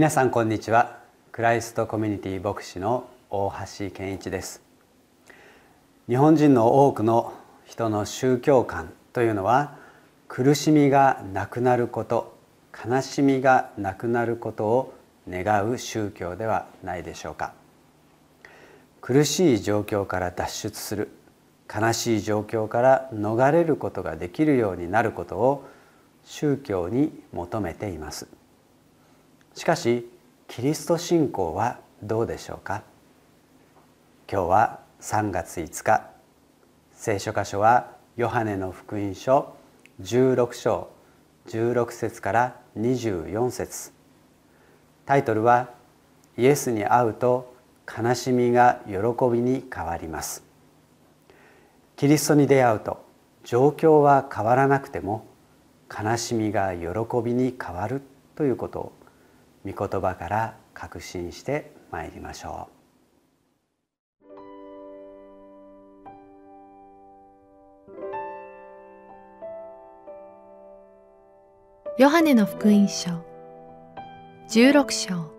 皆さんこんにちは。クライストコミュニティ牧師の大橋健一です。日本人の多くの人の宗教観というのは苦しみがなくなること悲しみがなくなることを願う宗教ではないでしょうか。苦しい状況から脱出する悲しい状況から逃れることができるようになることを宗教に求めています。しかしキリスト信仰はどうでしょうか？今日は3月5日。聖書箇所はヨハネの福音書16章16節から24節。タイトルは「イエスに会うと悲しみが喜びに変わります」キリストに出会うと状況は変わらなくても悲しみが喜びに変わるということを御言葉から確信してまいりましょう。ヨハネの福音書16章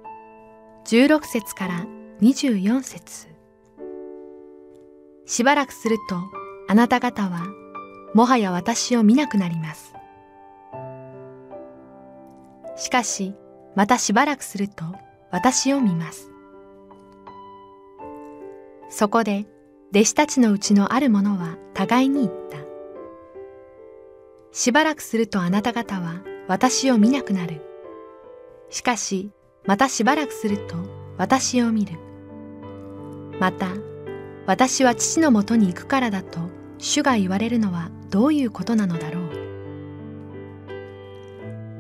16節から24節。しばらくするとあなた方はもはや私を見なくなります。しかしまたしばらくすると私を見ます。そこで弟子たちのうちのある者は互いに言った。しばらくするとあなた方は私を見なくなる。しかしまたしばらくすると私を見る。また私は父のもとに行くからだと主が言われるのはどういうことなのだろう。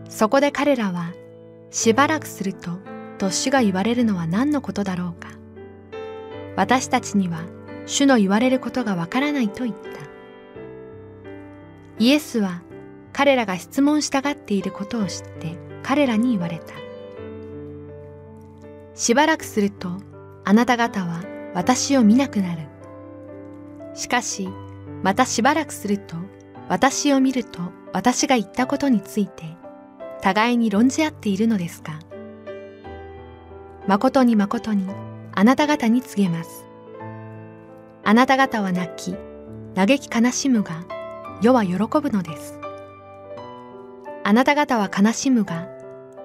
そこで彼らはしばらくすると、と主が言われるのは何のことだろうか。私たちには主の言われることがわからないと言った。イエスは彼らが質問したがっていることを知って彼らに言われた。しばらくするとあなた方は私を見なくなる。しかしまたしばらくすると私を見ると私が言ったことについて互いに論じ合っているのですか？誠に誠にあなた方に告げます。あなた方は泣き、嘆き悲しむが、世は喜ぶのです。あなた方は悲しむが、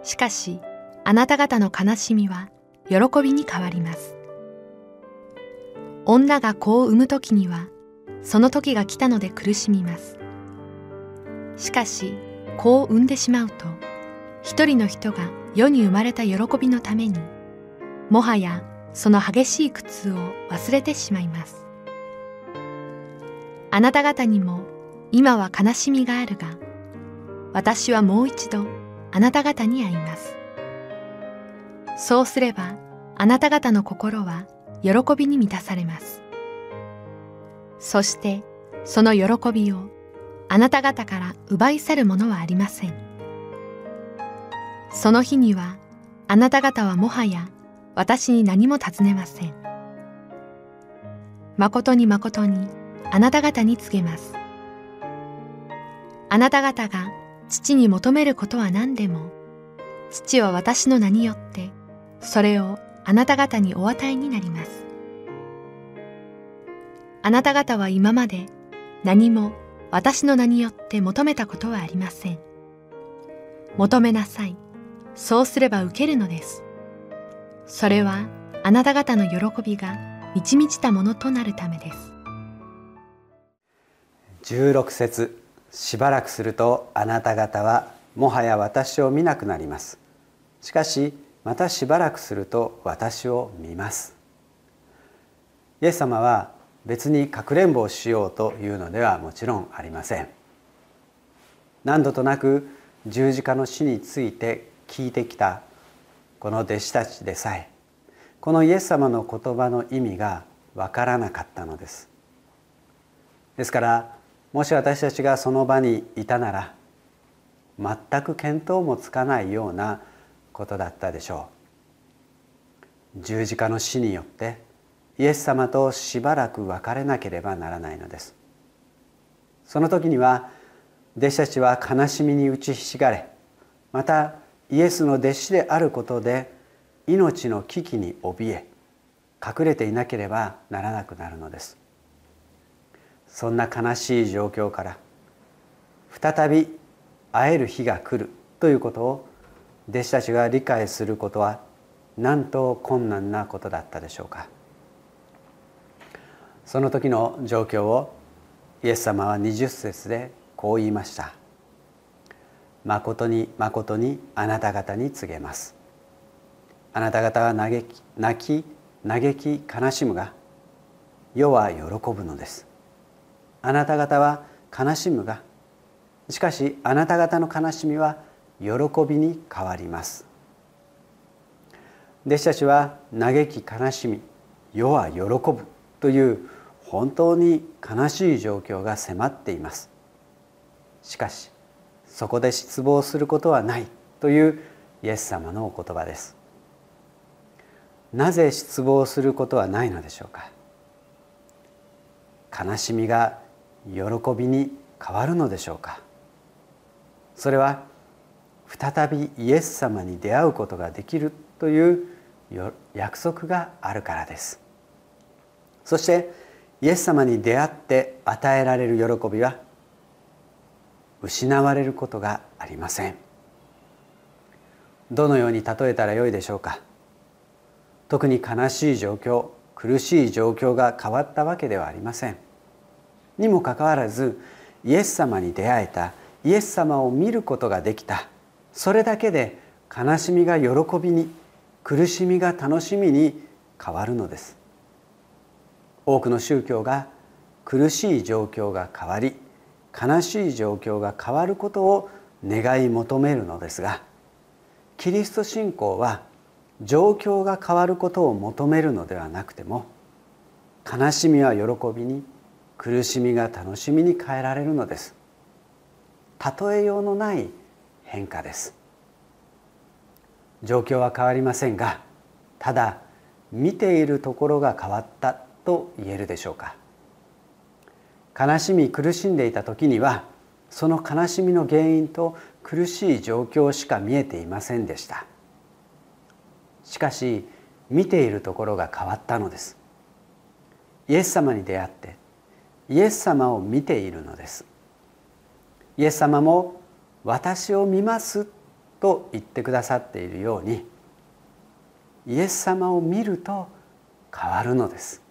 しかし、あなた方の悲しみは喜びに変わります。女が子を産む時には、その時が来たので苦しみます。しかし、子を産んでしまうと、一人の人が世に生まれた喜びのために、もはやその激しい苦痛を忘れてしまいます。あなた方にも今は悲しみがあるが、私はもう一度あなた方に会います。そうすればあなた方の心は喜びに満たされます。そしてその喜びをあなた方から奪い去るものはありません。その日にはあなた方はもはや私に何も尋ねません。誠に誠にあなた方に告げます。あなた方が父に求めることは何でも、父は私の名によってそれをあなた方にお与えになります。あなた方は今まで何も私の名によって求めたことはありません。求めなさい。そうすれば受けるのです。それはあなた方の喜びが満ち満ちたものとなるためです。16節しばらくするとあなた方はもはや私を見なくなります。しかしまたしばらくすると私を見ます。イエス様は別にかくれんぼをしようというのではもちろんありません。何度となく十字架の死について聞いてきたこの弟子たちでさえこのイエス様の言葉の意味がわからなかったのです。ですからもし私たちがその場にいたなら全く見当もつかないようなことだったでしょう。十字架の死によってイエス様としばらく別れなければならないのです。その時には弟子たちは悲しみに打ちひしがれまたイエスの弟子であることで命の危機に怯え隠れていなければならなくなるのです。そんな悲しい状況から再び会える日が来るということを弟子たちが理解することはなんと困難なことだったでしょうか。その時の状況をイエス様は20節でこう言いました「誠に誠にあなた方に告げます」あなた方は嘆き泣き嘆き悲しむが世は喜ぶのです。あなた方は悲しむがしかしあなた方の悲しみは喜びに変わります。弟子たちは嘆き悲しみ世は喜ぶという本当に悲しい状況が迫っています。しかしそこで失望することはないというイエス様のお言葉です。なぜ失望することはないのでしょうか？悲しみが喜びに変わるのでしょうか？それは再びイエス様に出会うことができるという約束があるからです。そしてイエス様に出会って与えられる喜びは失われることがありません。どのように例えたらよいでしょうか。特に悲しい状況苦しい状況が変わったわけではありません。にもかかわらずイエス様に出会えたイエス様を見ることができた。それだけで悲しみが喜びに苦しみが楽しみに変わるのです。多くの宗教が苦しい状況が変わり悲しい状況が変わることを願い求めるのですがキリスト信仰は状況が変わることを求めるのではなくても悲しみは喜びに苦しみが楽しみに変えられるのです。例えようのない変化です。状況は変わりませんがただ見ているところが変わった。と言えるでしょうか。悲しみ苦しんでいた時にはその悲しみの原因と苦しい状況しか見えていませんでした。しかし見ているところが変わったのです。イエス様に出会ってイエス様を見ているのです。イエス様も私を見ますと言ってくださっているようにイエス様を見ると変わるのです。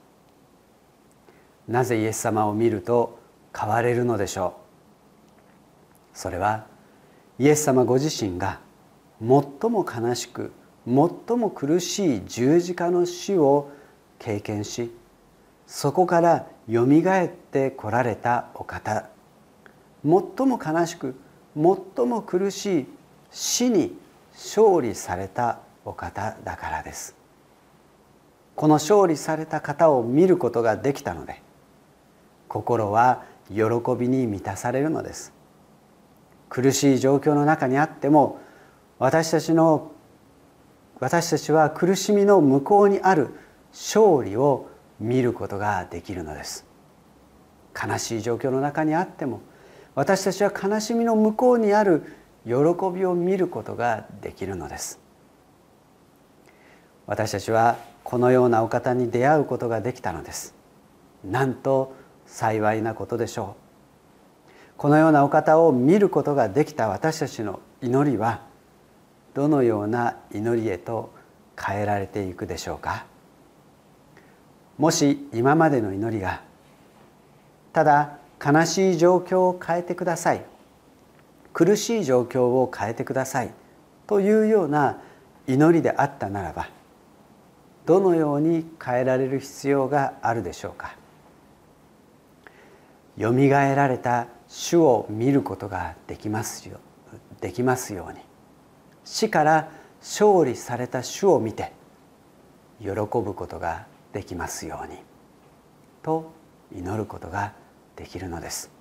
なぜイエス様を見ると変われるのでしょう？それはイエス様ご自身が最も悲しく最も苦しい十字架の死を経験しそこからよみがえってこられたお方。最も悲しく最も苦しい死に勝利されたお方だからです。この勝利された方を見ることができたので心は喜びに満たされるのです。苦しい状況の中にあっても私たちの私たちは苦しみの向こうにある勝利を見ることができるのです。悲しい状況の中にあっても私たちは悲しみの向こうにある喜びを見ることができるのです。私たちはこのようなお方に出会うことができたのです。なんと幸いなことでしょう。このようなお方を見ることができた私たちの祈りはどのような祈りへと変えられていくでしょうか。もし今までの祈りがただ悲しい状況を変えてください苦しい状況を変えてくださいというような祈りであったならばどのように変えられる必要があるでしょうか。よみがえられた主を見ることができますよできますように。死から勝利された主を見て喜ぶことができますようにと祈ることができるのです。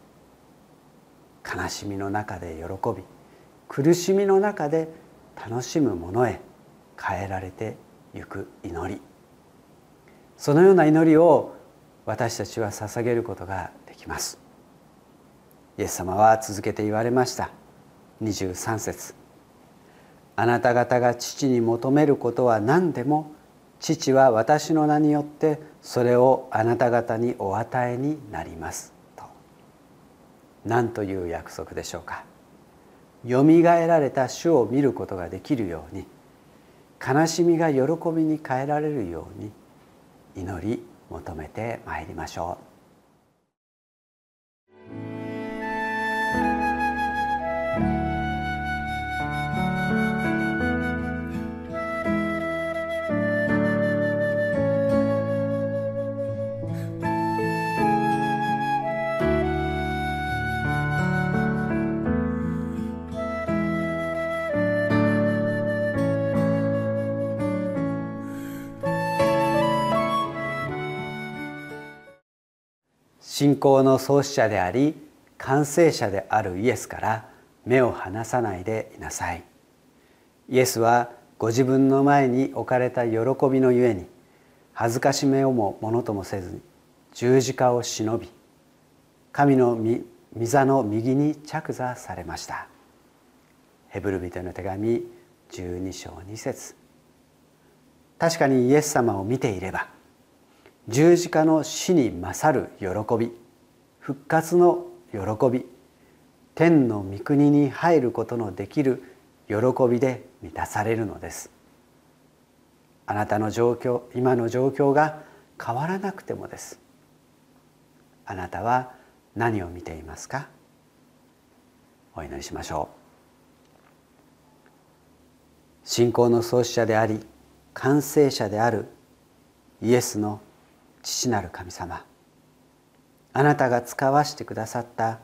悲しみの中で喜び苦しみの中で楽しむものへ変えられてゆく祈り。そのような祈りを私たちは捧げることがきます。イエス様は続けて言われました。23節。あなた方が父に求めることは何でも父は私の名によってそれをあなた方にお与えになります」と。何という約束でしょうか。よみがえられた主を見ることができるように悲しみが喜びに変えられるように祈り求めてまいりましょう。信仰の創始者であり完成者であるイエスから目を離さないでいなさい。イエスはご自分の前に置かれた喜びのゆえに恥ずかしめをもものともせずに十字架を忍び神の御座の右に着座されました。ヘブル人の手紙12章2節。確かにイエス様を見ていれば十字架の死に勝る喜び復活の喜び天の御国に入ることのできる喜びで満たされるのです。あなたの状況今の状況が変わらなくてもです。あなたは何を見ていますか？お祈りしましょう。信仰の創始者であり完成者であるイエスの父なる神様あなたが使わしてくださった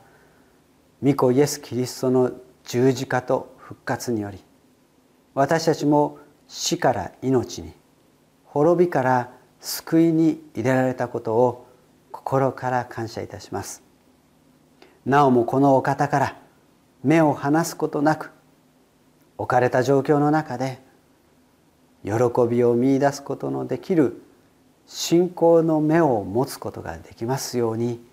御子イエス・キリストの十字架と復活により私たちも死から命に滅びから救いに入れられたことを心から感謝いたします。なおもこのお方から目を離すことなく置かれた状況の中で喜びを見いだすことのできる信仰の目を持つことができますように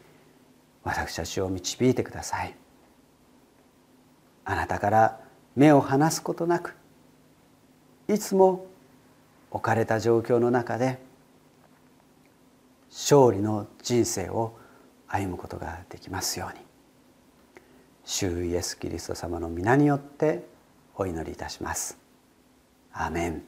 私たちを導いてください。あなたから目を離すことなくいつも置かれた状況の中で勝利の人生を歩むことができますように。主イエス・キリスト様の皆によってお祈りいたします。アメン。